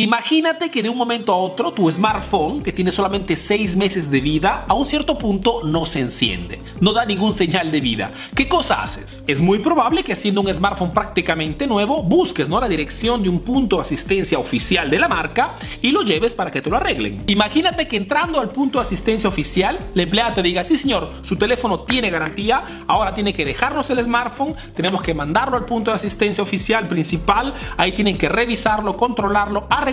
Imagínate que de un momento a otro tu smartphone, que tiene solamente 6 meses de vida, a un cierto punto no se enciende, no da ningún señal de vida. ¿Qué cosa haces? Es muy probable que siendo un smartphone prácticamente nuevo, busques ¿no? la dirección de un punto de asistencia oficial de la marca y lo lleves para que te lo arreglen. Imagínate que entrando al punto de asistencia oficial, la empleada te diga, sí señor, su teléfono tiene garantía, ahora tiene que dejarnos el smartphone, tenemos que mandarlo al punto de asistencia oficial principal, ahí tienen que revisarlo, controlarlo, arreglarlo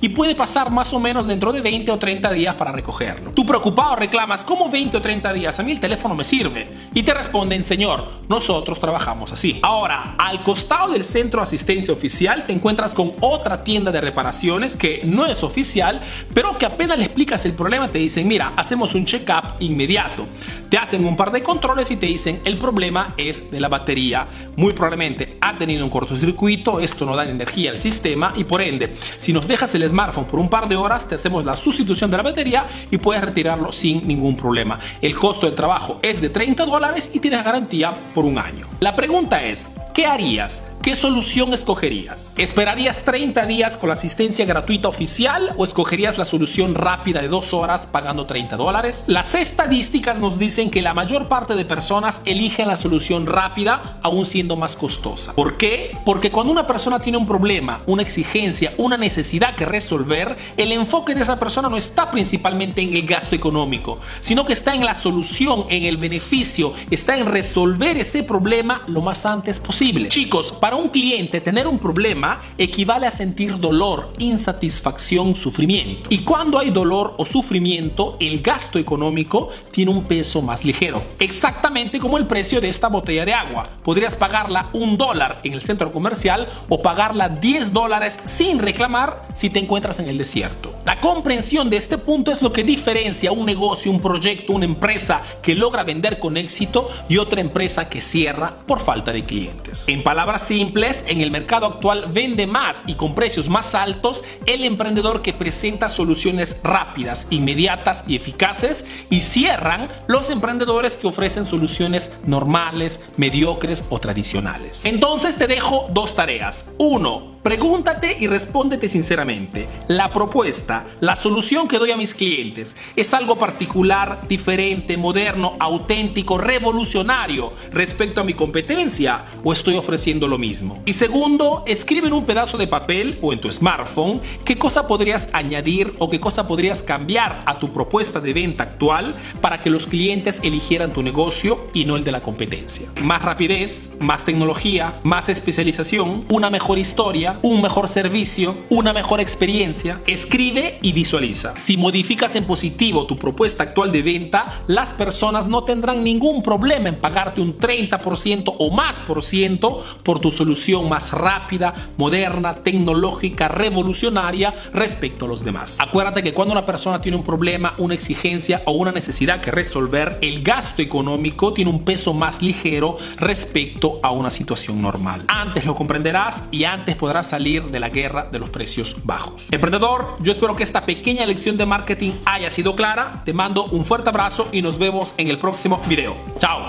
y puede pasar más o menos dentro de 20 o 30 días para recogerlo. Tú preocupado reclamas, ¿cómo 20 o 30 días? A mí el teléfono me sirve. Y te responden, señor, nosotros trabajamos así. Ahora, al costado del centro de asistencia oficial te encuentras con otra tienda de reparaciones que no es oficial, pero que apenas le explicas el problema te dicen, mira, hacemos un check-up inmediato. Te hacen un par de controles y te dicen, el problema es de la batería. Muy probablemente ha tenido un cortocircuito, esto no da energía al sistema y por ende si nos dejas el smartphone por un par de horas, te hacemos la sustitución de la batería y puedes retirarlo sin ningún problema. El costo del trabajo es de 30 dólares y tienes garantía por un año. La pregunta es, ¿qué harías ¿Qué solución escogerías? ¿Esperarías 30 días con la asistencia gratuita oficial o escogerías la solución rápida de 2 horas pagando 30 dólares? Las estadísticas nos dicen que la mayor parte de personas eligen la solución rápida aún siendo más costosa. ¿Por qué? Porque cuando una persona tiene un problema, una exigencia, una necesidad que resolver, el enfoque de esa persona no está principalmente en el gasto económico, sino que está en la solución, en el beneficio, está en resolver ese problema lo más antes posible. Chicos, para un cliente, tener un problema equivale a sentir dolor, insatisfacción, sufrimiento. Y cuando hay dolor o sufrimiento, el gasto económico tiene un peso más ligero. Exactamente como el precio de esta botella de agua. Podrías pagarla un dólar en el centro comercial o pagarla 10 dólares sin reclamar si te encuentras en el desierto. La comprensión de este punto es lo que diferencia un negocio, un proyecto, una empresa que logra vender con éxito y otra empresa que cierra por falta de clientes. En palabras simples, en el mercado actual vende más y con precios más altos el emprendedor que presenta soluciones rápidas, inmediatas y eficaces y cierran los emprendedores que ofrecen soluciones normales, mediocres o tradicionales. Entonces te dejo dos tareas. Uno, Pregúntate y respóndete sinceramente. La propuesta, la solución que doy a mis clientes, ¿es algo particular, diferente, moderno, auténtico, revolucionario respecto a mi competencia o estoy ofreciendo lo mismo? Y segundo, escribe en un pedazo de papel o en tu smartphone qué cosa podrías añadir o qué cosa podrías cambiar a tu propuesta de venta actual para que los clientes eligieran tu negocio y no el de la competencia. Más rapidez, más tecnología, más especialización, una mejor historia un mejor servicio, una mejor experiencia. Escribe y visualiza. Si modificas en positivo tu propuesta actual de venta, las personas no tendrán ningún problema en pagarte un 30% o más por ciento por tu solución más rápida, moderna, tecnológica, revolucionaria respecto a los demás. Acuérdate que cuando una persona tiene un problema, una exigencia o una necesidad que resolver, el gasto económico tiene un peso más ligero respecto a una situación normal. Antes lo comprenderás y antes podrás salir de la guerra de los precios bajos. Emprendedor, yo espero que esta pequeña lección de marketing haya sido clara. Te mando un fuerte abrazo y nos vemos en el próximo video. Chao.